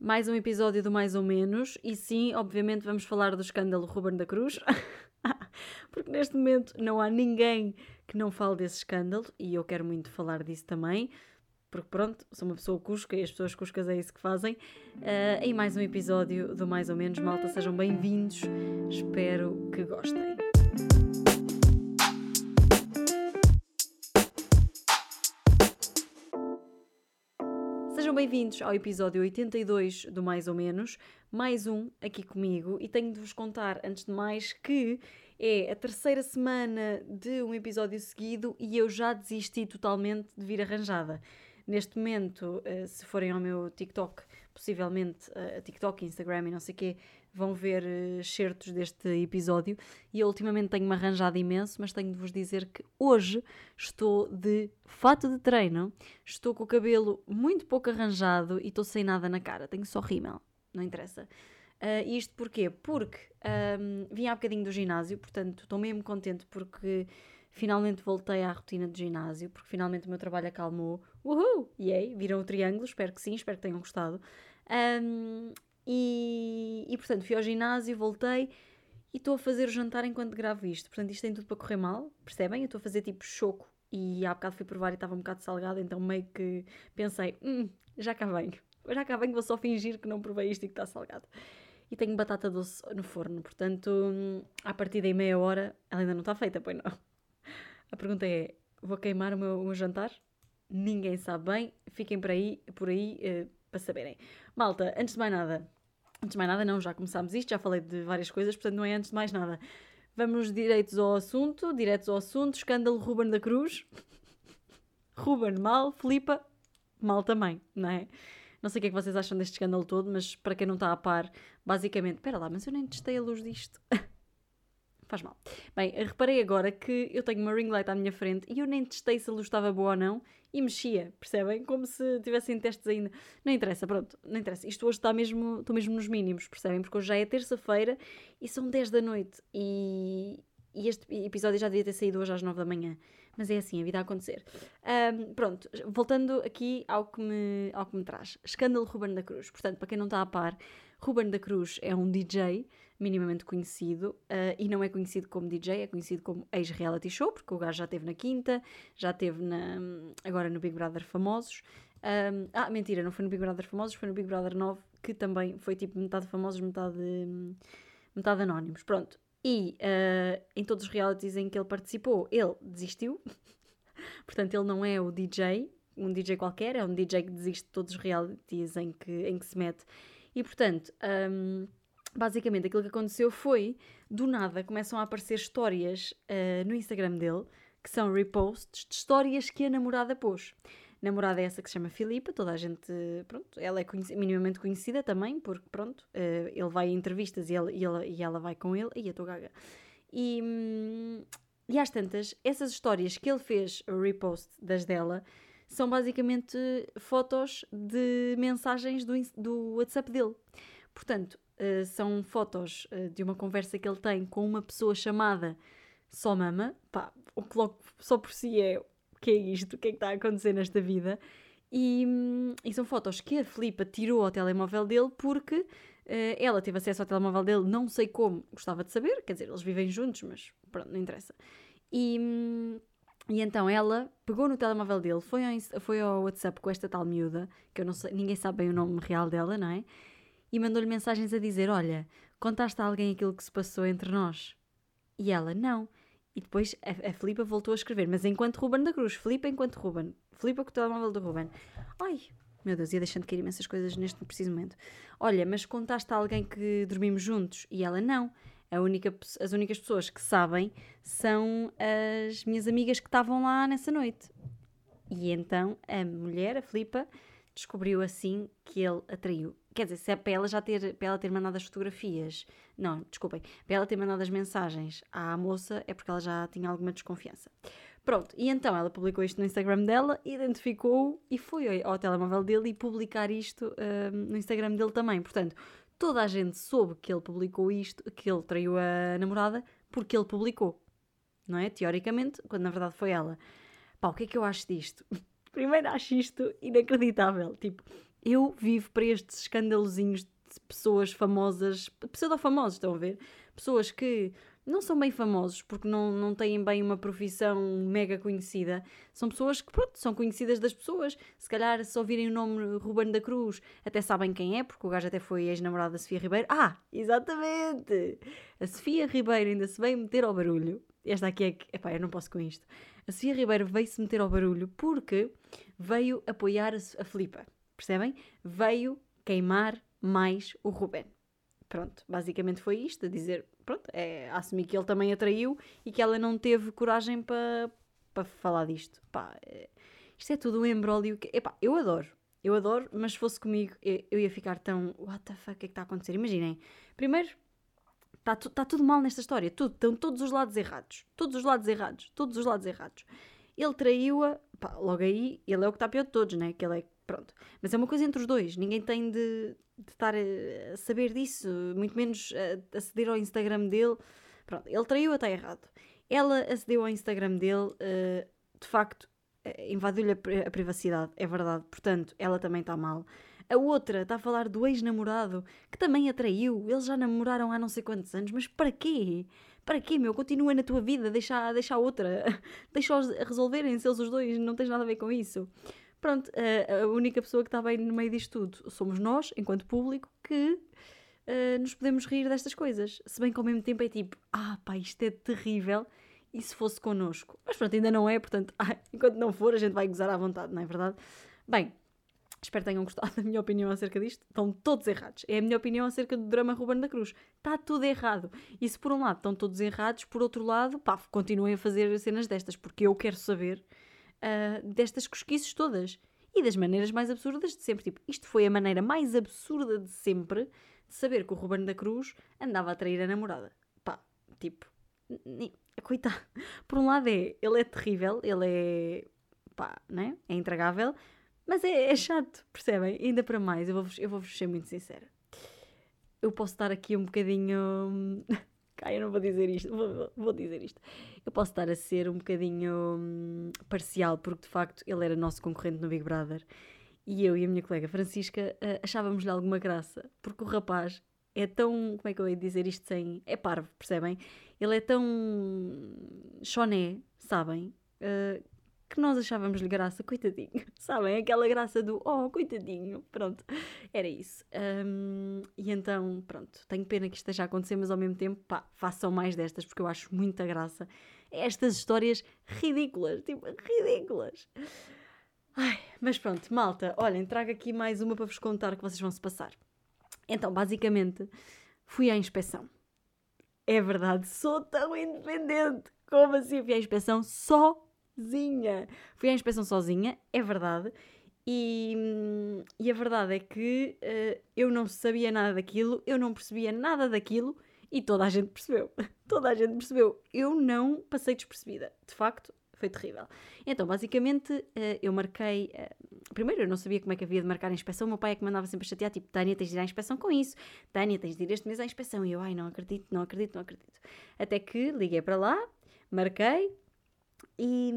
mais um episódio do Mais ou Menos. E sim, obviamente, vamos falar do escândalo Ruben da Cruz. Porque neste momento não há ninguém que não fale desse escândalo e eu quero muito falar disso também. Porque pronto, sou uma pessoa cusca e as pessoas cuscas é isso que fazem. Uh, em mais um episódio do Mais ou Menos, malta, sejam bem-vindos. Espero que gostem. Bem-vindos ao episódio 82 do Mais ou Menos, mais um aqui comigo, e tenho de vos contar, antes de mais, que é a terceira semana de um episódio seguido e eu já desisti totalmente de vir arranjada. Neste momento, eh, se forem ao meu TikTok, possivelmente uh, TikTok, Instagram e não sei o quê, vão ver uh, certos deste episódio. E eu ultimamente tenho-me arranjado imenso, mas tenho de vos dizer que hoje estou de fato de treino, estou com o cabelo muito pouco arranjado e estou sem nada na cara. Tenho só rímel, não interessa. Uh, isto porquê? Porque um, vim há bocadinho do ginásio, portanto estou mesmo contente porque finalmente voltei à rotina do ginásio, porque finalmente o meu trabalho acalmou. Uhul! Yay! Viram o triângulo? Espero que sim, espero que tenham gostado. Um, e, e portanto fui ao ginásio, voltei e estou a fazer o jantar enquanto gravo isto. Portanto, isto tem tudo para correr mal, percebem? Eu estou a fazer tipo choco e há bocado fui provar e estava um bocado salgado, então meio que pensei, hum, já cá venho. Já cá venho, vou só fingir que não provei isto e que está salgado. E tenho batata doce no forno, portanto, a partir daí meia hora, ela ainda não está feita, pois não. A pergunta é, vou queimar o meu, o meu jantar? Ninguém sabe bem, fiquem por aí, por aí uh, para saberem. Malta, antes de mais nada, Antes de mais nada, não, já começámos isto, já falei de várias coisas, portanto não é antes de mais nada. Vamos direitos ao assunto, diretos ao assunto, escândalo Ruben da Cruz. Ruben mal, Filipa mal também, não é? Não sei o que é que vocês acham deste escândalo todo, mas para quem não está a par, basicamente, espera lá, mas eu nem testei a luz disto. Faz mal. Bem, reparei agora que eu tenho uma ring light à minha frente e eu nem testei se a luz estava boa ou não e mexia, percebem? Como se tivessem testes ainda. Não interessa, pronto, não interessa. Isto hoje está mesmo, estou mesmo nos mínimos, percebem? Porque hoje já é terça-feira e são 10 da noite e, e este episódio já devia ter saído hoje às 9 da manhã. Mas é assim, a vida a acontecer. Um, pronto, voltando aqui ao que, me, ao que me traz. Escândalo Ruben da Cruz. Portanto, para quem não está a par, Ruben da Cruz é um DJ minimamente conhecido uh, e não é conhecido como DJ, é conhecido como ex-reality show, porque o gajo já esteve na Quinta, já esteve na, agora no Big Brother Famosos. Um, ah, mentira, não foi no Big Brother Famosos, foi no Big Brother 9, que também foi tipo metade famosos, metade, metade anónimos. Pronto. E uh, em todos os realities em que ele participou, ele desistiu. Portanto, ele não é o DJ, um DJ qualquer, é um DJ que desiste de todos os realities em que, em que se mete e portanto, um, basicamente aquilo que aconteceu foi, do nada, começam a aparecer histórias uh, no Instagram dele, que são reposts de histórias que a namorada pôs. Namorada é essa que se chama Filipa, toda a gente, pronto, ela é minimamente conhecida também, porque pronto, uh, ele vai a entrevistas e, ele, e, ela, e ela vai com ele, e a tua gaga. E, hum, e às tantas, essas histórias que ele fez repost das dela, são basicamente fotos de mensagens do, do WhatsApp dele. Portanto, uh, são fotos uh, de uma conversa que ele tem com uma pessoa chamada Só Mama. Pá, o que logo só por si é o que é isto, o que é que está a acontecer nesta vida. E, hum, e são fotos que a Filipa tirou ao telemóvel dele porque uh, ela teve acesso ao telemóvel dele, não sei como, gostava de saber, quer dizer, eles vivem juntos, mas pronto, não interessa. E, hum, e então ela pegou no telemóvel dele, foi ao, foi ao WhatsApp com esta tal miúda, que eu não sei, ninguém sabe bem o nome real dela, não é? E mandou-lhe mensagens a dizer: Olha, contaste a alguém aquilo que se passou entre nós? E ela: Não. E depois a, a Filipa voltou a escrever, mas enquanto Ruben da Cruz, Filipa enquanto Ruben, Filipa com o telemóvel do Ruben. Ai, meu Deus, ia deixando de cair imensas coisas neste preciso momento. Olha, mas contaste a alguém que dormimos juntos? E ela: Não. Única, as únicas pessoas que sabem são as minhas amigas que estavam lá nessa noite. E então a mulher, a Filipa, descobriu assim que ele atraiu. Quer dizer, se é para ela já ter, para ela ter mandado as fotografias, não, desculpem, para ela ter mandado as mensagens à moça é porque ela já tinha alguma desconfiança. Pronto, e então ela publicou isto no Instagram dela, identificou e foi ao telemóvel dele e publicar isto um, no Instagram dele também. Portanto, toda a gente soube que ele publicou isto, que ele traiu a namorada, porque ele publicou. Não é? Teoricamente, quando na verdade foi ela. Pá, o que é que eu acho disto? Primeiro acho isto inacreditável. Tipo, Eu vivo para estes escandalozinhos de pessoas famosas, pseudo-famosos, estão a ver? Pessoas que não são bem famosos porque não, não têm bem uma profissão mega conhecida. São pessoas que, pronto, são conhecidas das pessoas. Se calhar, se ouvirem o nome Ruben da Cruz, até sabem quem é, porque o gajo até foi ex-namorado da Sofia Ribeiro. Ah, exatamente! A Sofia Ribeiro ainda se veio meter ao barulho. Esta aqui é que. Epá, eu não posso com isto. A Sofia Ribeiro veio-se meter ao barulho porque veio apoiar a, a Filipa. Percebem? Veio queimar mais o Ruben. Pronto, basicamente foi isto, a dizer, pronto, é, assumir que ele também atraiu e que ela não teve coragem para pa falar disto. Pá, é, isto é tudo um embrólio que, epá, eu adoro, eu adoro, mas se fosse comigo eu, eu ia ficar tão, what the fuck, o que é que está a acontecer? Imaginem, primeiro, está tá tudo mal nesta história, tudo, estão todos os lados errados, todos os lados errados, todos os lados errados. Ele traiu-a, logo aí, ele é o que está pior de todos, né? Que ele é, pronto. Mas é uma coisa entre os dois, ninguém tem de, de estar a saber disso, muito menos a aceder ao Instagram dele. Pronto, ele traiu até errado. Ela acedeu ao Instagram dele, uh, de facto, uh, invadiu-lhe a, a, privacidade, é verdade. Portanto, ela também está mal. A outra está a falar do ex-namorado, que também a traiu. Eles já namoraram há não sei quantos anos, mas para quê? Para quê, meu? Continua na tua vida, deixa, deixa a outra. Deixa-os resolverem-se eles os dois, não tens nada a ver com isso. Pronto, a, a única pessoa que está bem no meio disto tudo somos nós, enquanto público, que uh, nos podemos rir destas coisas. Se bem que ao mesmo tempo é tipo, ah pá, isto é terrível, e se fosse connosco? Mas pronto, ainda não é, portanto, ah, enquanto não for, a gente vai gozar à vontade, não é verdade? Bem, espero que tenham gostado da minha opinião acerca disto. Estão todos errados. É a minha opinião acerca do drama Ruben da Cruz. Está tudo errado. E se por um lado estão todos errados, por outro lado, pá, continuem a fazer cenas destas, porque eu quero saber uh, destas cosquices todas. E das maneiras mais absurdas de sempre. Tipo, isto foi a maneira mais absurda de sempre de saber que o Ruben da Cruz andava a trair a namorada. Pá, tipo, coitado. Por um lado é, ele é terrível, ele é, pá, né? É intragável, mas é, é chato, percebem? Ainda para mais, eu vou-vos eu vou ser muito sincera. Eu posso estar aqui um bocadinho Ai, eu não vou dizer isto, vou, vou, dizer isto. Eu posso estar a ser um bocadinho hum, parcial, porque de facto ele era nosso concorrente no Big Brother e eu e a minha colega Francisca uh, achávamos-lhe alguma graça, porque o rapaz é tão. Como é que eu ia dizer isto sem. É parvo, percebem? Ele é tão. choné, sabem? Uh, que nós achávamos-lhe graça, coitadinho, sabem? Aquela graça do oh, coitadinho, pronto, era isso. Um, e então, pronto, tenho pena que isto esteja a acontecer, mas ao mesmo tempo, pá, façam mais destas porque eu acho muita graça. Estas histórias ridículas, tipo, ridículas. Ai, mas pronto, malta, olhem, trago aqui mais uma para vos contar que vocês vão se passar. Então, basicamente, fui à inspeção. É verdade, sou tão independente. Como assim fui à inspeção só sozinha. Fui à inspeção sozinha, é verdade. E, e a verdade é que uh, eu não sabia nada daquilo, eu não percebia nada daquilo e toda a gente percebeu. toda a gente percebeu. Eu não passei despercebida. De facto, foi terrível. Então, basicamente, uh, eu marquei. Uh, primeiro, eu não sabia como é que havia de marcar a inspeção. O meu pai é que mandava sempre chatear, tipo, Tânia, tens de ir à inspeção com isso. Tânia, tens de ir este mês à inspeção. E eu, ai, não acredito, não acredito, não acredito. Até que liguei para lá, marquei, e,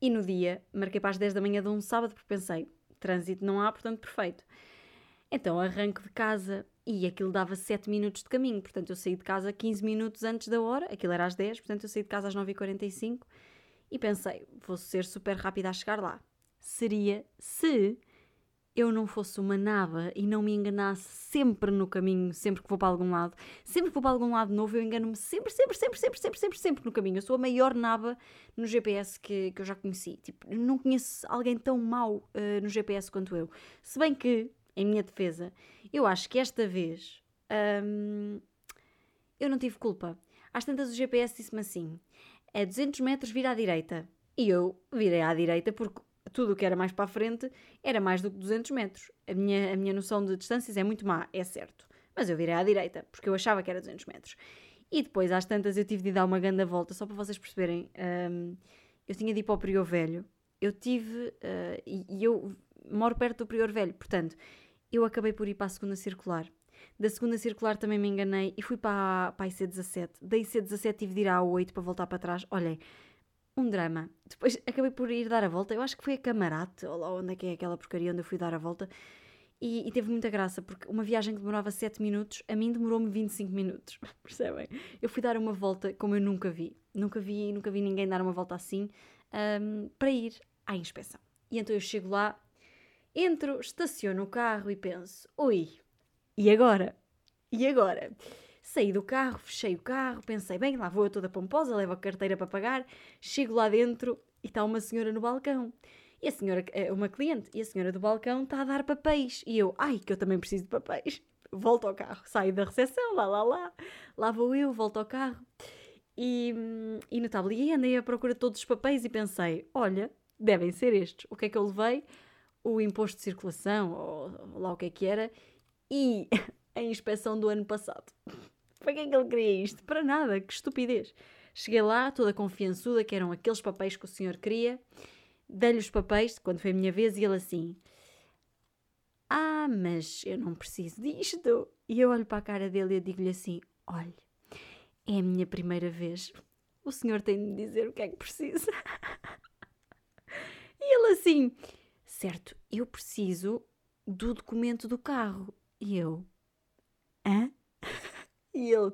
e no dia, marquei para as 10 da manhã de um sábado, porque pensei, trânsito não há, portanto, perfeito. Então arranco de casa e aquilo dava 7 minutos de caminho, portanto eu saí de casa 15 minutos antes da hora, aquilo era às 10, portanto eu saí de casa às 9h45 e pensei, vou ser super rápida a chegar lá. Seria se eu não fosse uma naba e não me enganasse sempre no caminho, sempre que vou para algum lado, sempre que vou para algum lado novo, eu engano-me sempre, sempre, sempre, sempre, sempre, sempre, sempre no caminho. Eu sou a maior naba no GPS que, que eu já conheci. Tipo, não conheço alguém tão mau uh, no GPS quanto eu. Se bem que, em minha defesa, eu acho que esta vez um, eu não tive culpa. Às tantas o GPS disse-me assim: é 200 metros, vira à direita. E eu virei à direita porque tudo o que era mais para a frente era mais do que 200 metros. A minha, a minha noção de distâncias é muito má, é certo. Mas eu virei à direita, porque eu achava que era 200 metros. E depois, às tantas, eu tive de dar uma grande volta, só para vocês perceberem. Um, eu tinha de ir para o Prior Velho. Eu tive. Uh, e, e, eu moro perto do Prior Velho, portanto, eu acabei por ir para a segunda circular. Da segunda circular também me enganei e fui para, para a IC17. Da IC17 tive de ir à 8 para voltar para trás. Olhem, um drama. Depois acabei por ir dar a volta, eu acho que foi a Camarate, ou lá onde é que é aquela porcaria onde eu fui dar a volta. E, e, teve muita graça, porque uma viagem que demorava 7 minutos, a mim demorou-me 25 minutos, percebem? Eu fui dar uma volta como eu nunca vi. Nunca vi, nunca vi ninguém dar uma volta assim um, para ir à inspeção. E então eu chego lá, entro, estaciono o carro e penso: ui, e agora? E agora? Saí do carro, fechei o carro, pensei: bem, lá vou eu toda pomposa, levo a carteira para pagar. Chego lá dentro e está uma senhora no balcão. E a senhora, é uma cliente, e a senhora do balcão está a dar papéis. E eu, ai, que eu também preciso de papéis. Volto ao carro, saio da recepção, lá, lá, lá. Lá vou eu, volto ao carro. E, e no tablier andei à procura de todos os papéis e pensei, olha, devem ser estes. O que é que eu levei? O imposto de circulação, ou lá o que é que era, e a inspeção do ano passado. Para que é que ele queria isto? Para nada, que estupidez. Cheguei lá, toda confiançuda, que eram aqueles papéis que o senhor queria, dei-lhe os papéis, quando foi a minha vez, e ele assim: Ah, mas eu não preciso disto. E eu olho para a cara dele e digo-lhe assim: Olha, é a minha primeira vez. O senhor tem de me dizer o que é que precisa. e ele assim: Certo, eu preciso do documento do carro. E eu: Hã? E ele: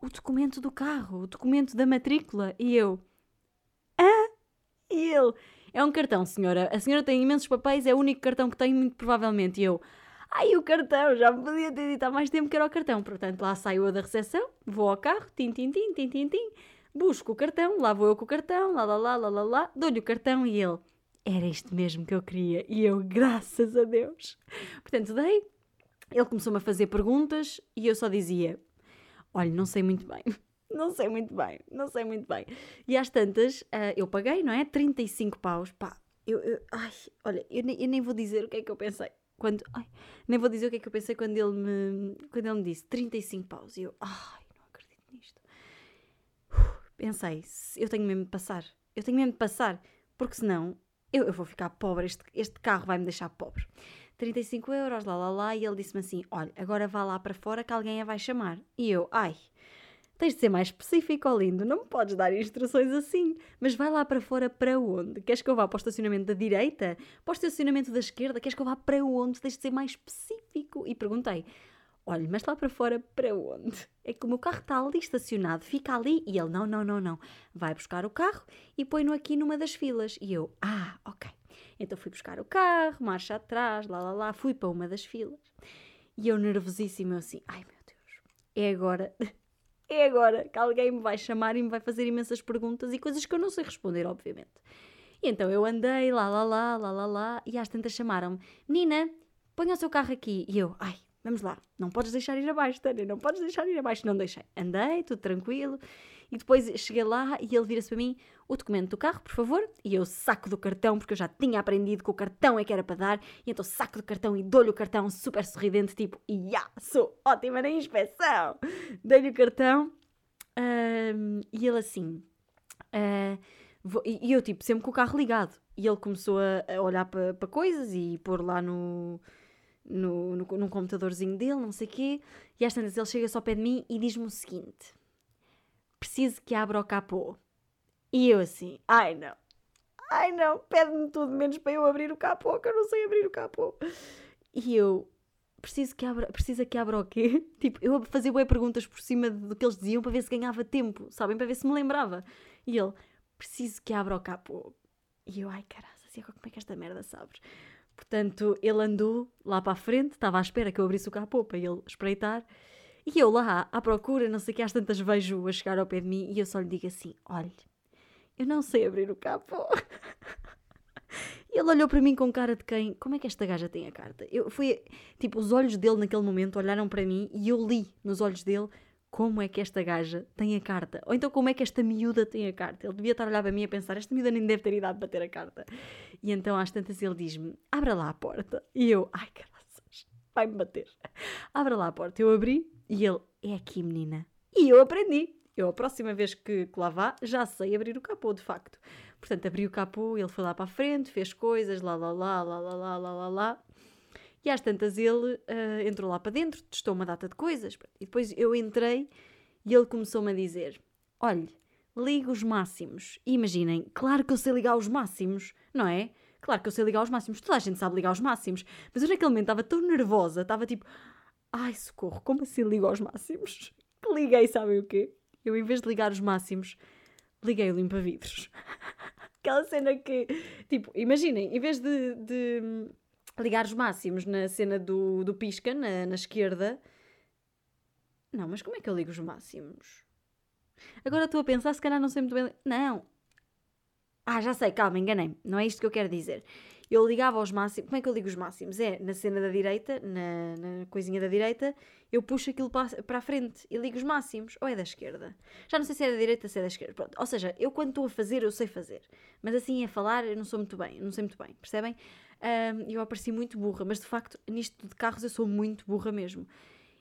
O documento do carro, o documento da matrícula. E eu: Hã? E ele: é um cartão, senhora. A senhora tem imensos papéis, é o único cartão que tem, muito provavelmente. E eu, ai, o cartão, já me podia ter dito há mais tempo que era o cartão. Portanto, lá saio eu da recepção, vou ao carro, tim, tim, tim, tim, tim, tim, busco o cartão, lá vou eu com o cartão, lá, lá, lá, lá, lá, lá, dou-lhe o cartão e ele, era isto mesmo que eu queria. E eu, graças a Deus. Portanto, dei, ele começou-me a fazer perguntas e eu só dizia, olha, não sei muito bem não sei muito bem, não sei muito bem. E às tantas, uh, eu paguei, não é? 35 paus, pá. Eu, eu ai, olha, eu nem, eu nem, vou dizer o que é que eu pensei. Quando, ai, nem vou dizer o que é que eu pensei quando ele me, quando ele me disse 35 paus. E eu, ai, não acredito nisto. Pensei, eu tenho mesmo de passar. Eu tenho mesmo de passar, porque senão eu, eu vou ficar pobre. Este, este carro vai me deixar pobre. 35 euros, lá lá lá. E ele disse-me assim: Olha, agora vá lá para fora que alguém a vai chamar. E eu, ai, Tens de ser mais específico, lindo. Não me podes dar instruções assim. Mas vai lá para fora para onde? Queres que eu vá para o estacionamento da direita? Para o estacionamento da esquerda? Queres que eu vá para onde? Tens de ser mais específico. E perguntei: Olha, mas lá para fora para onde? É que o meu carro está ali estacionado, fica ali. E ele: Não, não, não, não. Vai buscar o carro e põe-no aqui numa das filas. E eu: Ah, ok. Então fui buscar o carro, marcha atrás, lá, lá, lá. Fui para uma das filas. E eu nervosíssimo, eu assim: Ai meu Deus, é agora é agora que alguém me vai chamar e me vai fazer imensas perguntas e coisas que eu não sei responder, obviamente. E então eu andei lá, lá, lá, lá, lá, lá, e às tantas chamaram-me: Menina, ponha o seu carro aqui. E eu: Ai, vamos lá, não podes deixar ir abaixo, Tânia, não podes deixar ir abaixo. Não deixei. Andei, tudo tranquilo. E depois cheguei lá e ele vira-se para mim: o documento do carro, por favor. E eu saco do cartão, porque eu já tinha aprendido que o cartão é que era para dar. E então saco do cartão e dou-lhe o cartão super sorridente, tipo, ya, sou ótima na inspeção. Dei-lhe o cartão e ele assim. Uh, vou, e eu, tipo, sempre com o carro ligado. E ele começou a, a olhar para pa coisas e pôr lá no, no, no, num computadorzinho dele, não sei o quê. E às tantas ele chega só ao pé de mim e diz-me o seguinte: Preciso que abra o capô. E eu assim, ai não, ai não, pede-me tudo menos para eu abrir o capô, que eu não sei abrir o capô. E eu, preciso que abra, precisa que abra o quê? Tipo, eu fazia boas perguntas por cima do que eles diziam para ver se ganhava tempo, sabem? Para ver se me lembrava. E ele, preciso que abra o capô. E eu, ai caralho, assim, como é que esta merda sabes? Portanto, ele andou lá para a frente, estava à espera que eu abrisse o capô para ele espreitar. E eu lá, à procura, não sei o que, às tantas vejo a chegar ao pé de mim e eu só lhe digo assim: olhe, eu não sei abrir o capô. E ele olhou para mim com cara de quem? Como é que esta gaja tem a carta? Eu fui, tipo, os olhos dele naquele momento olharam para mim e eu li nos olhos dele como é que esta gaja tem a carta. Ou então como é que esta miúda tem a carta. Ele devia estar a olhar para mim a pensar, esta miúda nem deve ter idade para ter a carta. E então às tantas ele diz-me, abra lá a porta. E eu, ai caraças, vai-me bater. Abra lá a porta. Eu abri e ele, é aqui menina. E eu aprendi. Eu, a próxima vez que, que lá vá, já sei abrir o capô, de facto. Portanto, abri o capô, ele foi lá para a frente, fez coisas, lá, lá, lá, lá, lá, lá, lá, lá, lá. E às tantas ele uh, entrou lá para dentro, testou uma data de coisas. E depois eu entrei e ele começou-me a dizer: Olhe, liga os máximos. E imaginem, claro que eu sei ligar os máximos, não é? Claro que eu sei ligar aos máximos, toda a gente sabe ligar aos máximos, mas eu naquele momento estava tão nervosa, estava tipo, ai socorro, como assim ligo aos máximos? Que liguei, sabem o quê? Eu, em vez de ligar os máximos, liguei o limpa-vidros. Aquela cena que, tipo, imaginem, em vez de, de ligar os máximos na cena do, do pisca, na, na esquerda. Não, mas como é que eu ligo os máximos? Agora estou a pensar, se calhar não sei muito bem. Não. Ah, já sei, calma, enganei-me. Não é isto que eu quero dizer. Eu ligava aos máximos. Como é que eu ligo os máximos? É na cena da direita, na, na coisinha da direita, eu puxo aquilo para, para a frente e ligo os máximos. Ou é da esquerda? Já não sei se é da direita ou se é da esquerda. Pronto. Ou seja, eu quando estou a fazer, eu sei fazer. Mas assim a falar, eu não sou muito bem. não sei muito bem. Percebem? Um, eu apareci muito burra, mas de facto, nisto de carros, eu sou muito burra mesmo.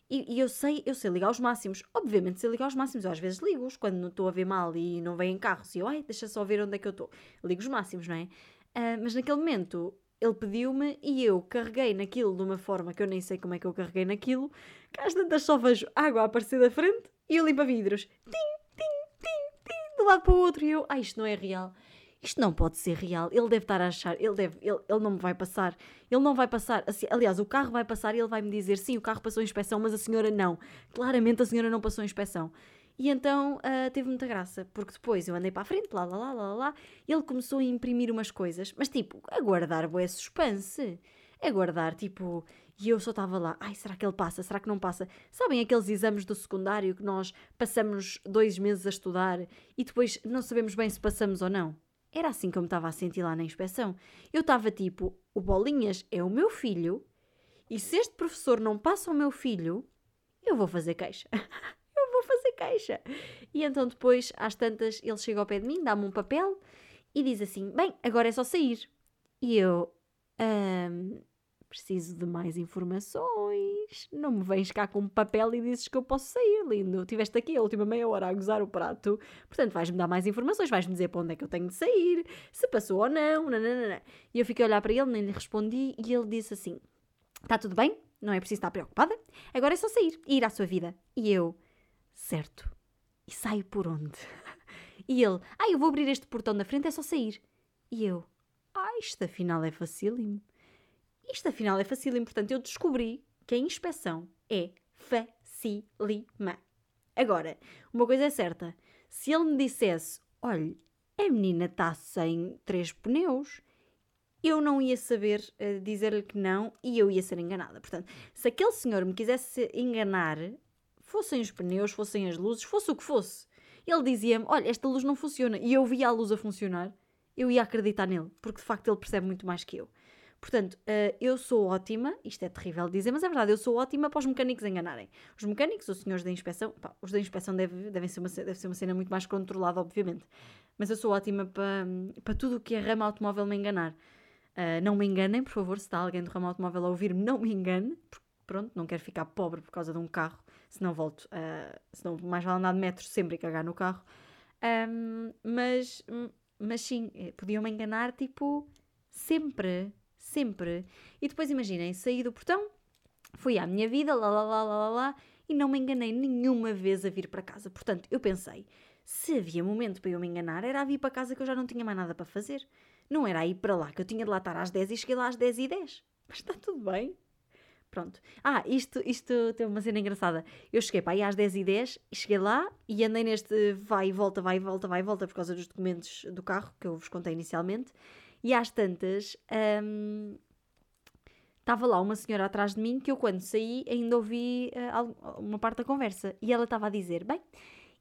E, e, eu sei, eu sei ligar os máximos. Obviamente sei ligar os máximos. Eu às vezes ligo-os quando não estou a ver mal e não vêm carros. E eu, ai, deixa só ver onde é que eu estou. Ligo os máximos, não é? Uh, mas naquele momento ele pediu-me e eu carreguei naquilo de uma forma que eu nem sei como é que eu carreguei naquilo, que às tantas só vejo água a aparecer da frente e eu limpa vidros. Tim, tim, tim, tim, de lado para o outro. E eu, ah, isto não é real. Isto não pode ser real. Ele deve estar a achar, ele, deve, ele, ele não me vai passar. Ele não vai passar. Assim, aliás, o carro vai passar e ele vai me dizer: sim, o carro passou a inspeção, mas a senhora não. Claramente a senhora não passou a inspeção. E então uh, teve muita graça, porque depois eu andei para a frente, lá, lá, lá, lá, lá, ele começou a imprimir umas coisas, mas tipo, a guardar boé suspense, a guardar tipo, e eu só estava lá, ai, será que ele passa, será que não passa? Sabem aqueles exames do secundário que nós passamos dois meses a estudar e depois não sabemos bem se passamos ou não? Era assim que eu me estava a sentir lá na inspeção. Eu estava tipo, o Bolinhas é o meu filho, e se este professor não passa o meu filho, eu vou fazer queixa. queixa. E então depois, às tantas, ele chega ao pé de mim, dá-me um papel e diz assim: Bem, agora é só sair. E eu. Um, preciso de mais informações. Não me vens cá com um papel e dizes que eu posso sair, lindo. Tiveste aqui a última meia hora a gozar o prato. Portanto, vais-me dar mais informações, vais-me dizer para onde é que eu tenho de sair, se passou ou não. Nananana. E eu fiquei a olhar para ele, nem lhe respondi, e ele disse assim: Está tudo bem? Não é preciso estar preocupada? Agora é só sair e ir à sua vida. E eu. Certo. E saio por onde? E ele, ah, eu vou abrir este portão da frente, é só sair. E eu, ah, isto afinal é facílimo. Isto afinal é facílimo, portanto eu descobri que a inspeção é facílima. Agora, uma coisa é certa, se ele me dissesse, olhe, a menina está sem três pneus, eu não ia saber uh, dizer-lhe que não e eu ia ser enganada. Portanto, se aquele senhor me quisesse enganar, fossem os pneus, fossem as luzes, fosse o que fosse. Ele dizia-me: Olha, esta luz não funciona. E eu via a luz a funcionar, eu ia acreditar nele, porque de facto ele percebe muito mais que eu. Portanto, uh, eu sou ótima, isto é terrível dizer, mas é verdade, eu sou ótima para os mecânicos enganarem. Os mecânicos, os senhores da inspeção, pá, os da inspeção deve, devem ser uma, deve ser uma cena muito mais controlada, obviamente. Mas eu sou ótima para, para tudo o que é ramo automóvel me enganar. Uh, não me enganem, por favor, se está alguém do ramo automóvel a ouvir-me, não me engane, porque pronto, não quero ficar pobre por causa de um carro se não volto, uh, se não mais vale andar de metro sempre e cagar no carro. Um, mas, mas sim, eh, podiam-me enganar, tipo, sempre, sempre. E depois imaginem, saí do portão, fui à minha vida, lá, lá, lá, lá, lá, lá, e não me enganei nenhuma vez a vir para casa. Portanto, eu pensei, se havia momento para eu me enganar, era a vir para casa que eu já não tinha mais nada para fazer. Não era a ir para lá, que eu tinha de lá estar às 10 e cheguei lá às 10 e 10. Mas está tudo bem. Pronto. Ah, isto, isto tem uma cena engraçada. Eu cheguei para aí às 10h10 e cheguei lá e andei neste vai e volta, vai e volta, vai e volta por causa dos documentos do carro que eu vos contei inicialmente. E às tantas, hum, estava lá uma senhora atrás de mim que eu, quando saí, ainda ouvi uh, uma parte da conversa. E ela estava a dizer: Bem,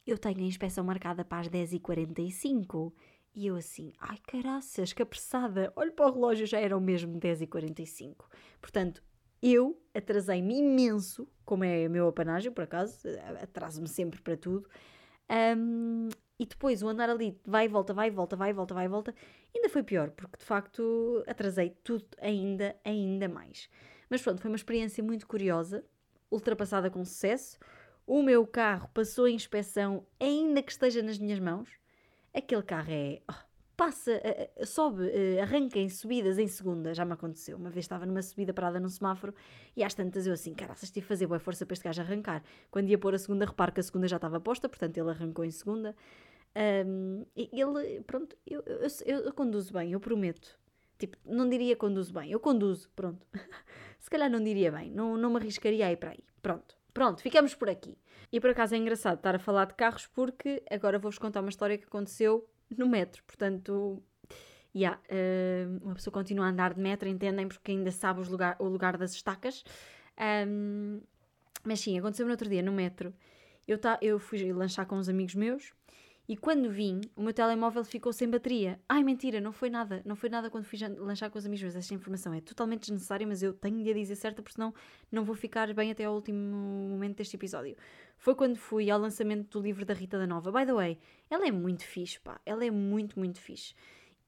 eu tenho a inspeção marcada para as 10h45. E eu assim, ai caraças, que apressada. Olho para o relógio, já eram mesmo 10h45. Portanto, eu atrasei-me imenso, como é o meu apanágio, por acaso, atraso-me sempre para tudo. Um, e depois o andar ali vai e volta, vai e volta, vai e volta, vai e volta, ainda foi pior, porque de facto atrasei tudo ainda, ainda mais. Mas pronto, foi uma experiência muito curiosa, ultrapassada com sucesso. O meu carro passou a inspeção, ainda que esteja nas minhas mãos. Aquele carro é. Oh, passa, uh, sobe, uh, arranca em subidas em segunda, já me aconteceu. Uma vez estava numa subida parada num semáforo e às tantas eu assim, caraças, tive de fazer boa força para este gajo arrancar. Quando ia pôr a segunda, reparo que a segunda já estava posta, portanto ele arrancou em segunda. Um, ele, pronto, eu, eu, eu, eu conduzo bem, eu prometo. Tipo, não diria conduzo bem. Eu conduzo, pronto. Se calhar não diria bem. Não, não me arriscaria a ir para aí. Pronto. Pronto, ficamos por aqui. E por acaso é engraçado estar a falar de carros porque agora vou-vos contar uma história que aconteceu no metro. Portanto, yeah, uh, uma pessoa continua a andar de metro, entendem? Porque ainda sabe lugar, o lugar das estacas. Um, mas sim, aconteceu no outro dia no metro. Eu, tá, eu fui lanchar com uns amigos meus e quando vim, o meu telemóvel ficou sem bateria. Ai, mentira, não foi nada. Não foi nada quando fui lanchar com os amigos meus. Esta informação é totalmente desnecessária, mas eu tenho de a dizer certa, porque senão não vou ficar bem até ao último momento deste episódio. Foi quando fui ao lançamento do livro da Rita da Nova. By the way, ela é muito fixe, pá. Ela é muito, muito fixe.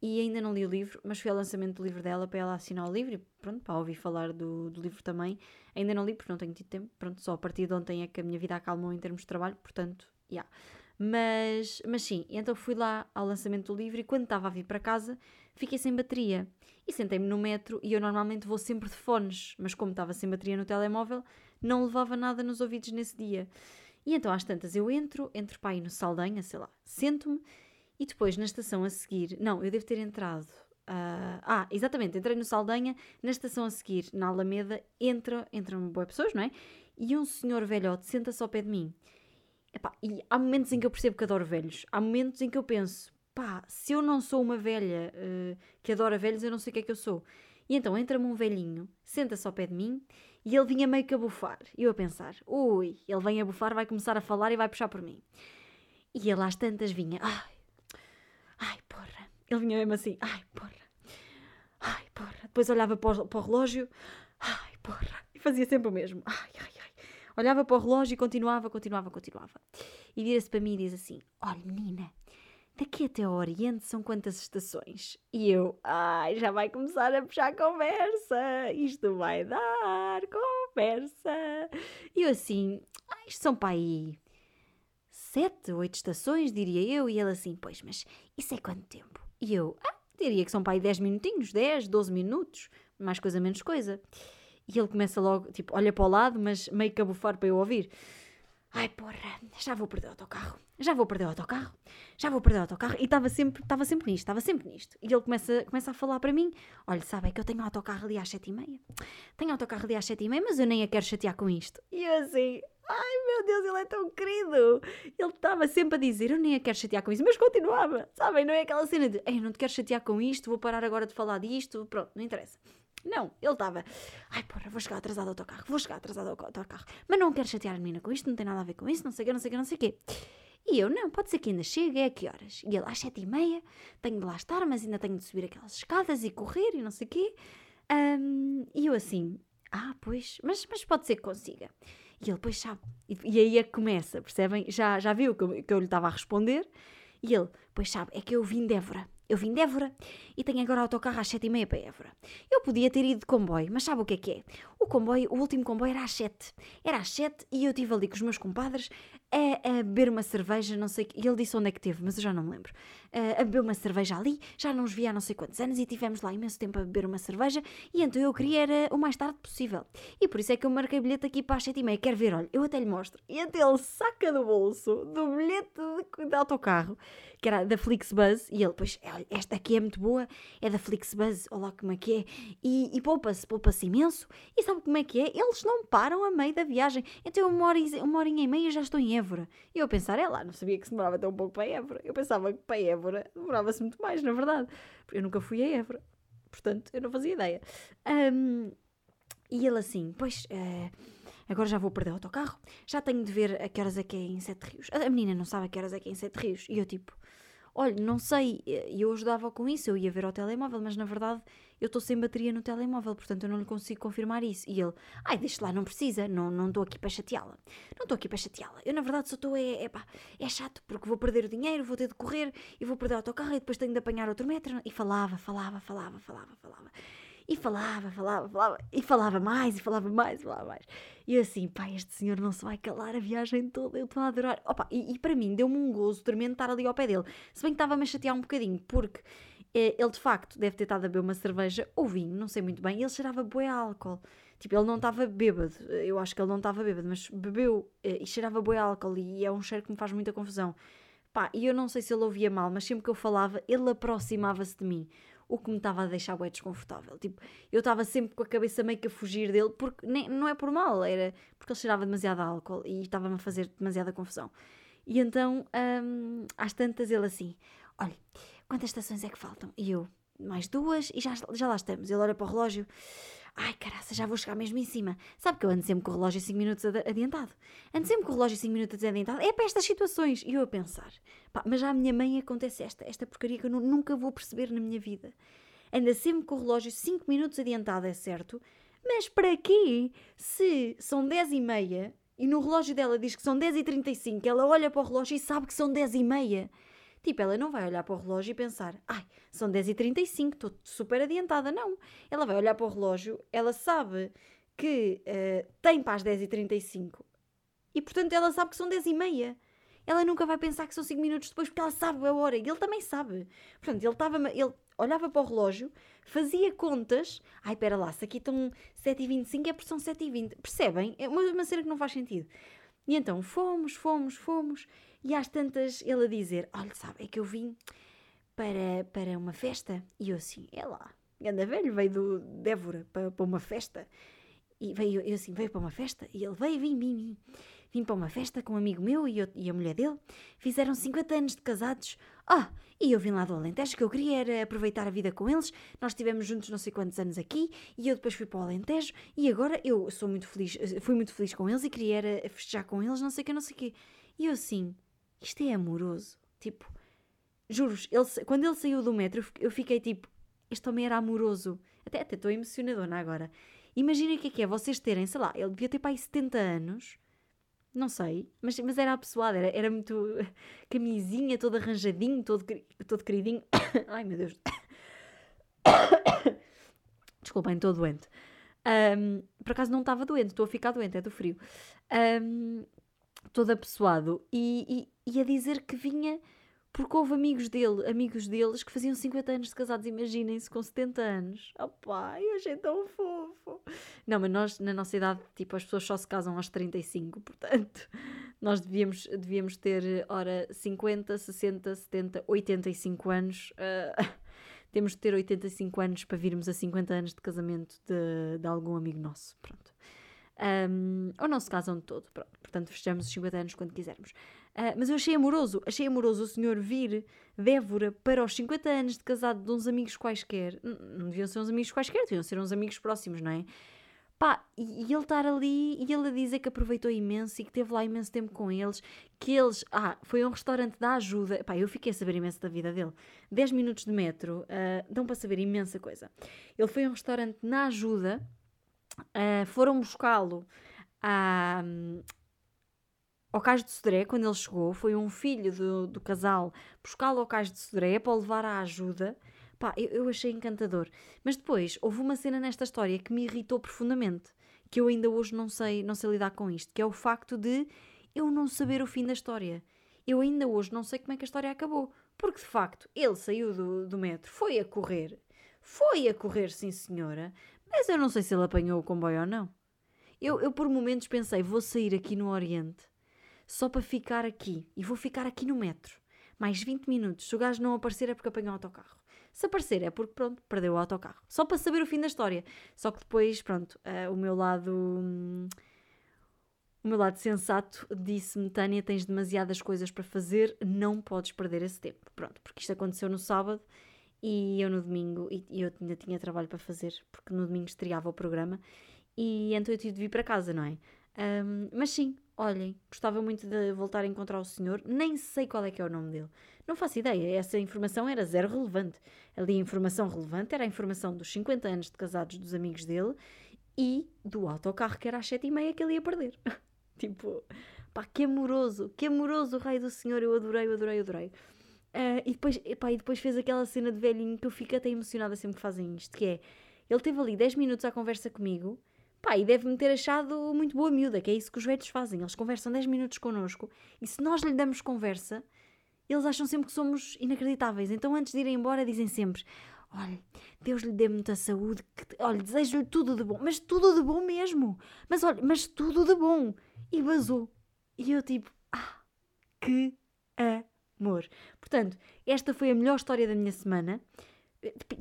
E ainda não li o livro, mas fui ao lançamento do livro dela para ela assinar o livro e pronto, para ouvir falar do, do livro também. Ainda não li porque não tenho tido tempo. Pronto, só a partir de ontem é que a minha vida acalmou em termos de trabalho, portanto, já. Yeah. Mas, mas sim, então fui lá ao lançamento do livro e quando estava a vir para casa fiquei sem bateria. E sentei-me no metro e eu normalmente vou sempre de fones, mas como estava sem bateria no telemóvel, não levava nada nos ouvidos nesse dia. E então às tantas eu entro, entro para aí no Saldanha, sei lá, sento-me e depois na estação a seguir, não, eu devo ter entrado. Uh, ah, exatamente, entrei no Saldanha, na estação a seguir, na Alameda, entra, entram boas pessoas, não é? E um senhor velhote senta-se ao pé de mim. Epá, e há momentos em que eu percebo que adoro velhos. Há momentos em que eu penso, pá, se eu não sou uma velha uh, que adora velhos, eu não sei o que é que eu sou. E então entra-me um velhinho, senta-se ao pé de mim e ele vinha meio que a bufar. Eu a pensar, ui, ele vem a bufar, vai começar a falar e vai puxar por mim. E ele às tantas vinha, ai, ai, porra. Ele vinha mesmo assim, ai, porra, ai, porra. Depois olhava para o, para o relógio, ai, porra. E fazia sempre o mesmo, ai, ai, Olhava para o relógio e continuava, continuava, continuava. E vira-se para mim e diz assim: Olha, menina, daqui até ao Oriente são quantas estações? E eu, ai, já vai começar a puxar conversa, isto vai dar conversa. E eu assim, ah, isto são para aí sete, oito estações, diria eu. E ele assim, pois, mas isso é quanto tempo? E eu, ah, diria que são para aí dez minutinhos, dez, doze minutos, mais coisa, menos coisa. E ele começa logo, tipo, olha para o lado, mas meio que a bufar para eu ouvir. Ai porra, já vou perder o autocarro, já vou perder o autocarro, já vou perder o autocarro. E estava sempre, estava sempre nisto, estava sempre nisto. E ele começa, começa a falar para mim: Olha, sabe, é que eu tenho autocarro ali às sete e meia. Tenho autocarro ali às sete e meia, mas eu nem a quero chatear com isto. E eu assim, ai meu Deus, ele é tão querido. Ele estava sempre a dizer: Eu nem a quero chatear com isso, mas continuava, sabem? Não é aquela cena de: Ei, não te quero chatear com isto, vou parar agora de falar disto, pronto, não interessa. Não, ele estava, ai porra, vou chegar atrasado ao autocarro, vou chegar atrasado ao autocarro, mas não quero chatear a menina com isto, não tem nada a ver com isso, não sei o que, não sei o que, não sei o quê. E eu, não, pode ser que ainda chegue, é a que horas? E ele, às sete e meia, tenho de lá estar, mas ainda tenho de subir aquelas escadas e correr e não sei o quê. Um, e eu assim, ah, pois, mas, mas pode ser que consiga. E ele, pois sabe. E, e aí é que começa, percebem? Já, já viu que eu, que eu lhe estava a responder. E ele, pois sabe, é que eu vim de Évora. Eu vim de Évora e tenho agora autocarro às sete e meia para Évora. Eu podia ter ido de comboio, mas sabe o que é que é? O comboio, o último comboio era às sete. Era às sete e eu estive ali com os meus compadres a, a beber uma cerveja, não sei... E ele disse onde é que teve, mas eu já não me lembro. A, beber uma cerveja ali, já não os via há não sei quantos anos e tivemos lá imenso tempo a beber uma cerveja e então eu queria era o mais tarde possível. E por isso é que eu marquei bilhete aqui para às sete e meia. Quer ver? Olha, eu até lhe mostro. E até ele saca do bolso do bilhete de, de autocarro que era da Flixbus, e ele, pois, esta aqui é muito boa, é da Flixbus, olha lá como é que é, e, e poupa-se, poupa-se imenso, e sabe como é que é? Eles não param a meio da viagem, então uma, hora, uma horinha e meia já estou em Évora. E eu pensar, é lá, não sabia que se demorava tão pouco para Évora, eu pensava que para Évora demorava-se muito mais, na verdade, porque eu nunca fui a Évora, portanto, eu não fazia ideia. Um, e ele assim, pois... Uh, agora já vou perder o autocarro, já tenho de ver a que horas é que é em Sete Rios. A menina não sabe a que horas é que é em Sete Rios. E eu tipo, olha, não sei, e eu ajudava com isso, eu ia ver ao telemóvel, mas na verdade eu estou sem bateria no telemóvel, portanto eu não lhe consigo confirmar isso. E ele, ai, deixa lá, não precisa, não estou aqui para chateá-la. Não estou aqui para chateá-la. Eu na verdade só estou, é, é pá, é chato, porque vou perder o dinheiro, vou ter de correr, e vou perder o autocarro, e depois tenho de apanhar outro metro. E falava, falava, falava, falava, falava. E falava, falava, falava, e falava mais, e falava mais, e falava mais. E eu assim, pá, este senhor não se vai calar a viagem toda, eu estou a adorar. Opa, e, e para mim deu-me um gozo tremendo estar ali ao pé dele. Se bem que estava-me a chatear um bocadinho, porque eh, ele de facto deve ter estado a beber uma cerveja ou vinho, não sei muito bem, e ele cheirava bué álcool. Tipo, ele não estava bêbado, eu acho que ele não estava bêbado, mas bebeu eh, e cheirava bué álcool e é um cheiro que me faz muita confusão. Pá, e eu não sei se ele ouvia mal, mas sempre que eu falava, ele aproximava-se de mim o que me estava a deixar bem desconfortável. Tipo, eu estava sempre com a cabeça meio que a fugir dele, porque nem, não é por mal, era porque ele cheirava demasiado álcool e estava-me a fazer demasiada confusão. E então, hum, às tantas, ele assim: Olha, quantas estações é que faltam? E eu: Mais duas e já, já lá estamos. Ele olha para o relógio: Ai, caraça, já vou chegar mesmo em cima. Sabe que eu ando sempre com o relógio 5 minutos adiantado. Ando sempre com o relógio 5 minutos adiantado. É para estas situações. E eu a pensar: Pá, mas já à minha mãe acontece esta, esta porcaria que eu nunca vou perceber na minha vida. Anda sempre com o relógio 5 minutos adiantado, é certo. Mas para quê? Se são 10 e meia e no relógio dela diz que são 10h35, ela olha para o relógio e sabe que são 10h30. Tipo, ela não vai olhar para o relógio e pensar, ai, são 10h35, estou super adiantada. Não. Ela vai olhar para o relógio, ela sabe que uh, tem para as 10h35 e, portanto, ela sabe que são 10h30. Ela nunca vai pensar que são 5 minutos depois porque ela sabe a hora e ele também sabe. Portanto, ele estava. Ele olhava para o relógio, fazia contas. Ai, espera lá, se aqui estão 7h25 é porque são 7h20. Percebem? É uma, uma cena que não faz sentido. E então fomos, fomos, fomos. E às tantas ele a dizer: Olha, sabe, é que eu vim para, para uma festa. E eu assim: É lá. Anda velho, veio do Dévora para, para uma festa. E veio, eu assim: Veio para uma festa? E ele veio, vim, vim, vim. Vim para uma festa com um amigo meu e, eu, e a mulher dele. Fizeram 50 anos de casados. Ah, e eu vim lá do Alentejo, que eu queria era aproveitar a vida com eles. Nós estivemos juntos não sei quantos anos aqui e eu depois fui para o Alentejo e agora eu sou muito feliz, fui muito feliz com eles e queria era festejar com eles, não sei o que, não sei o que. E eu assim, isto é amoroso. Tipo, juros, ele, quando ele saiu do metro, eu fiquei tipo, este homem era amoroso. Até até estou emocionadona agora. Imaginem o que é que é vocês terem, sei lá, ele devia ter para aí 70 anos não sei, mas, mas era apessoado, era, era muito camisinha, todo arranjadinho, todo, todo queridinho. Ai meu Deus. Desculpem, estou doente. Um, por acaso não estava doente, estou a ficar doente, é do frio. Um, todo apessoado e, e, e a dizer que vinha porque houve amigos dele, amigos deles que faziam 50 anos de casados, imaginem-se, com 70 anos. Opá, eu achei tão fofo. Não, mas nós, na nossa idade, tipo, as pessoas só se casam aos 35, portanto, nós devíamos, devíamos ter, ora, 50, 60, 70, 85 anos. Uh, temos de ter 85 anos para virmos a 50 anos de casamento de, de algum amigo nosso, pronto. Um, ou não se casam de todo, pronto. Portanto, fechamos os 50 anos quando quisermos. Uh, mas eu achei amoroso, achei amoroso o senhor vir Dévora para os 50 anos de casado de uns amigos quaisquer. Não, deviam ser uns amigos quaisquer, deviam ser uns amigos próximos, não é? Pá, e, ele estar ali e ele a dizer que aproveitou imenso e que teve lá imenso tempo com eles, que eles. Ah, foi um restaurante da ajuda. Pá, eu fiquei a saber imenso da vida dele. 10 minutos de metro uh, dão para saber imensa coisa. Ele foi a um restaurante na ajuda, uh, foram buscá-lo à, ao Cais de Sodré, quando ele chegou, foi um filho do, do casal buscá-lo ao Cais de Sodré para o levar à ajuda. Pá, eu, eu achei encantador. Mas depois, houve uma cena nesta história que me irritou profundamente, que eu ainda hoje não sei, não sei lidar com isto, que é o facto de eu não saber o fim da história. Eu ainda hoje não sei como é que a história acabou. Porque de facto, ele saiu do, do metro, foi a correr. Foi a correr, sim senhora. Mas eu não sei se ele apanhou o comboio ou não. Eu, eu por momentos pensei, vou sair aqui no Oriente só para ficar aqui. E vou ficar aqui no metro. Mais 20 minutos. Se o gajo não aparecer é porque apanhou o autocarro. Se aparecer é porque, pronto, perdeu o autocarro. Só para saber o fim da história. Só que depois, pronto, uh, o meu lado. Hum, o meu lado sensato disse-me: Tânia, tens demasiadas coisas para fazer, não podes perder esse tempo. Pronto, porque isto aconteceu no sábado e eu no domingo, e, eu ainda tinha trabalho para fazer, porque no domingo estreava o programa, e então eu tive de vir para casa, não é? Um, mas sim, olhem, gostava muito de voltar a encontrar o senhor, nem sei qual é que é o nome dele. Não faço ideia, essa informação era zero relevante. Ali a informação relevante era a informação dos 50 anos de casados dos amigos dele e do autocarro que era às 7 e meia que ele ia perder. tipo, pá, que amoroso, que amoroso o rei do senhor, eu adorei, eu adorei, eu adorei. Uh, e, depois, epá, e depois fez aquela cena de velhinho que eu fico até emocionada sempre que fazem isto, que é, ele teve ali 10 minutos à conversa comigo Pá, e deve-me ter achado muito boa miúda, que é isso que os velhos fazem. Eles conversam 10 minutos connosco e se nós lhe damos conversa, eles acham sempre que somos inacreditáveis. Então, antes de irem embora, dizem sempre: Olha, Deus lhe dê muita saúde, que, olha, desejo-lhe tudo de bom, mas tudo de bom mesmo. Mas olha, mas tudo de bom. E vazou. E eu, tipo, ah, que amor. Portanto, esta foi a melhor história da minha semana.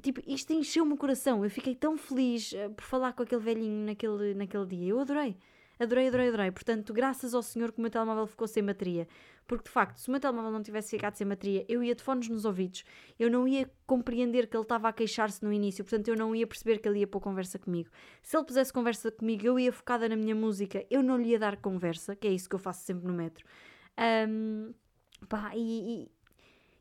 Tipo, isto encheu-me o coração. Eu fiquei tão feliz uh, por falar com aquele velhinho naquele, naquele dia. Eu adorei. Adorei, adorei, adorei. Portanto, graças ao Senhor que o meu telemóvel ficou sem bateria. Porque, de facto, se o meu telemóvel não tivesse ficado sem bateria, eu ia de fones nos ouvidos, eu não ia compreender que ele estava a queixar-se no início, portanto, eu não ia perceber que ele ia pôr conversa comigo. Se ele pusesse conversa comigo, eu ia focada na minha música, eu não lhe ia dar conversa, que é isso que eu faço sempre no metro. Um, pá, e, e,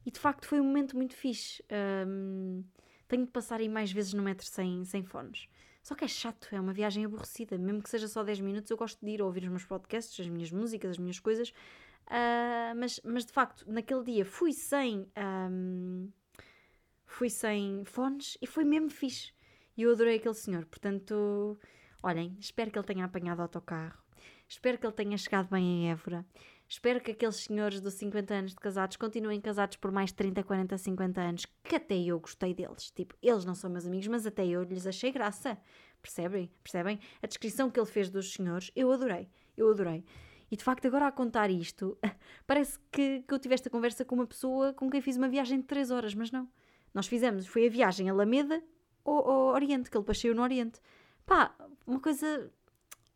e, de facto foi um momento muito fixe. Um, tenho de passar aí mais vezes no metro sem, sem fones. Só que é chato, é uma viagem aborrecida. Mesmo que seja só 10 minutos, eu gosto de ir ouvir os meus podcasts, as minhas músicas, as minhas coisas. Uh, mas, mas de facto, naquele dia fui sem. Um, fui sem fones e foi mesmo fixe. E eu adorei aquele senhor. Portanto, olhem, espero que ele tenha apanhado o autocarro. Espero que ele tenha chegado bem em Évora. Espero que aqueles senhores dos 50 anos de casados continuem casados por mais 30, 40, 50 anos, que até eu gostei deles. Tipo, eles não são meus amigos, mas até eu lhes achei graça. Percebem? Percebem? A descrição que ele fez dos senhores, eu adorei. Eu adorei. E de facto, agora a contar isto, parece que, que eu tive esta conversa com uma pessoa com quem fiz uma viagem de 3 horas, mas não. Nós fizemos, foi a viagem Alameda ao, ao Oriente, que ele passeou no Oriente. Pá, uma coisa.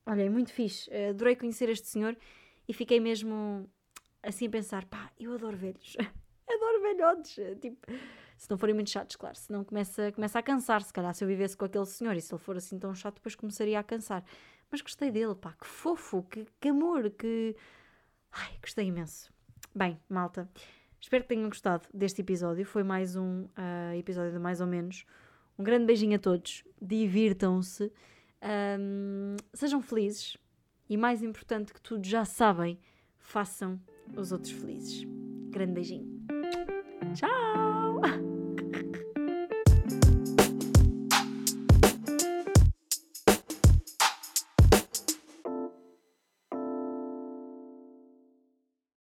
Olha, é muito fixe. Adorei conhecer este senhor e fiquei mesmo assim a pensar: pá, eu adoro velhos. adoro velhotes. Tipo, se não forem muito chatos, claro. Senão começa, começa a cansar. Se calhar se eu vivesse com aquele senhor e se ele for assim tão chato, depois começaria a cansar. Mas gostei dele, pá, que fofo, que, que amor, que. Ai, gostei imenso. Bem, malta, espero que tenham gostado deste episódio. Foi mais um uh, episódio de mais ou menos. Um grande beijinho a todos. Divirtam-se. Um, sejam felizes e mais importante que tudo, já sabem, façam os outros felizes. Grande beijinho. Tchau!